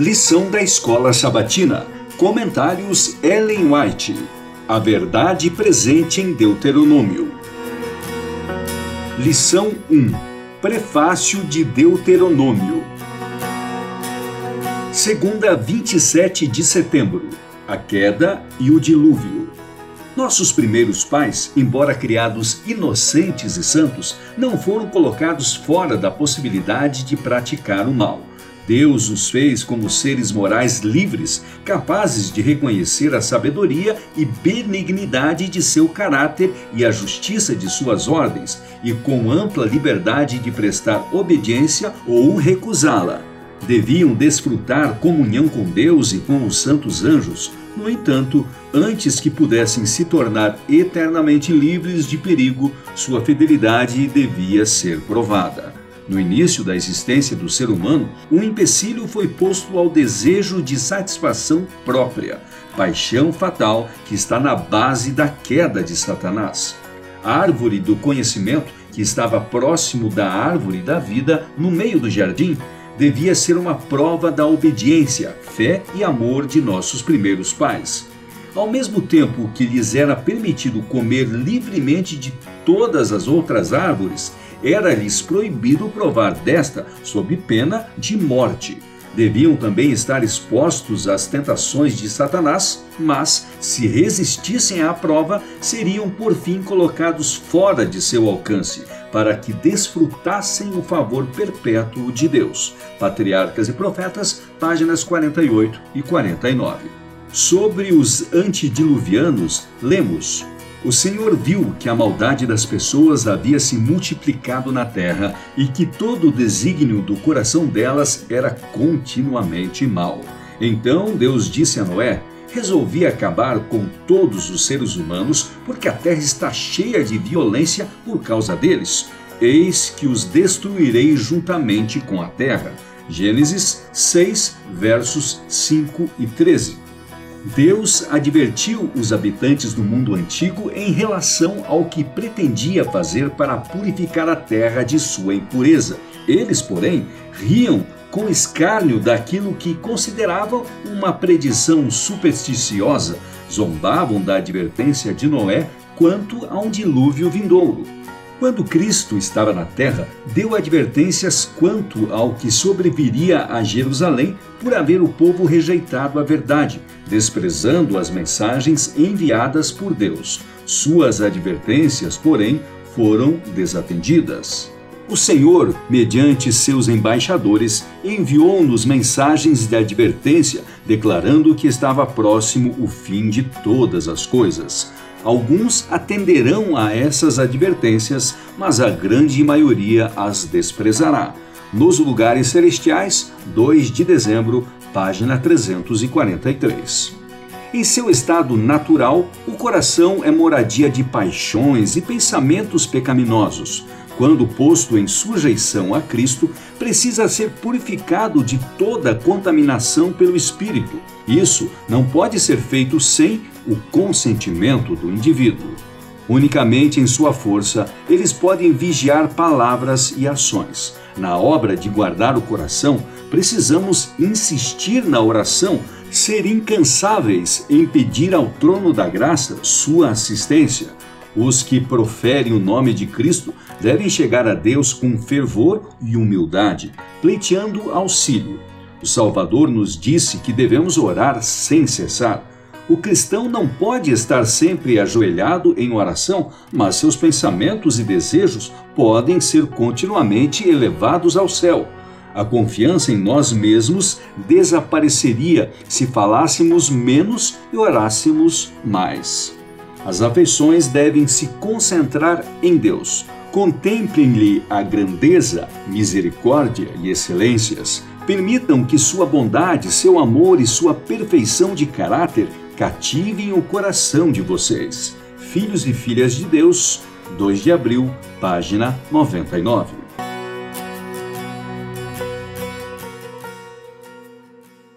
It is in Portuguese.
Lição da Escola Sabatina. Comentários Ellen White. A verdade presente em Deuteronômio. Lição 1. Prefácio de Deuteronômio. Segunda, 27 de setembro. A queda e o dilúvio. Nossos primeiros pais, embora criados inocentes e santos, não foram colocados fora da possibilidade de praticar o mal. Deus os fez como seres morais livres, capazes de reconhecer a sabedoria e benignidade de seu caráter e a justiça de suas ordens, e com ampla liberdade de prestar obediência ou recusá-la. Deviam desfrutar comunhão com Deus e com os santos anjos. No entanto, antes que pudessem se tornar eternamente livres de perigo, sua fidelidade devia ser provada. No início da existência do ser humano, um empecilho foi posto ao desejo de satisfação própria, paixão fatal que está na base da queda de Satanás. A árvore do conhecimento, que estava próximo da árvore da vida, no meio do jardim, devia ser uma prova da obediência, fé e amor de nossos primeiros pais. Ao mesmo tempo que lhes era permitido comer livremente de todas as outras árvores, era-lhes proibido provar desta, sob pena de morte. Deviam também estar expostos às tentações de Satanás, mas, se resistissem à prova, seriam por fim colocados fora de seu alcance, para que desfrutassem o favor perpétuo de Deus. Patriarcas e Profetas, páginas 48 e 49. Sobre os antediluvianos, lemos: o Senhor viu que a maldade das pessoas havia se multiplicado na terra e que todo o desígnio do coração delas era continuamente mau. Então Deus disse a Noé: Resolvi acabar com todos os seres humanos, porque a terra está cheia de violência por causa deles. Eis que os destruirei juntamente com a terra. Gênesis 6, versos 5 e 13. Deus advertiu os habitantes do mundo antigo em relação ao que pretendia fazer para purificar a terra de sua impureza. Eles, porém, riam com escárnio daquilo que consideravam uma predição supersticiosa, zombavam da advertência de Noé quanto a um dilúvio vindouro. Quando Cristo estava na terra, deu advertências quanto ao que sobreviria a Jerusalém por haver o povo rejeitado a verdade, desprezando as mensagens enviadas por Deus. Suas advertências, porém, foram desatendidas. O Senhor, mediante seus embaixadores, enviou-nos mensagens de advertência, declarando que estava próximo o fim de todas as coisas. Alguns atenderão a essas advertências, mas a grande maioria as desprezará. Nos Lugares Celestiais, 2 de dezembro, página 343. Em seu estado natural, o coração é moradia de paixões e pensamentos pecaminosos. Quando posto em sujeição a Cristo, precisa ser purificado de toda contaminação pelo Espírito. Isso não pode ser feito sem o consentimento do indivíduo. Unicamente em sua força, eles podem vigiar palavras e ações. Na obra de guardar o coração, precisamos insistir na oração, ser incansáveis em pedir ao trono da graça sua assistência. Os que proferem o nome de Cristo devem chegar a Deus com fervor e humildade, pleiteando auxílio. O Salvador nos disse que devemos orar sem cessar. O cristão não pode estar sempre ajoelhado em oração, mas seus pensamentos e desejos podem ser continuamente elevados ao céu. A confiança em nós mesmos desapareceria se falássemos menos e orássemos mais. As afeições devem se concentrar em Deus. Contemplem-lhe a grandeza, misericórdia e excelências. Permitam que sua bondade, seu amor e sua perfeição de caráter cativem o coração de vocês. Filhos e filhas de Deus, 2 de abril, página 99.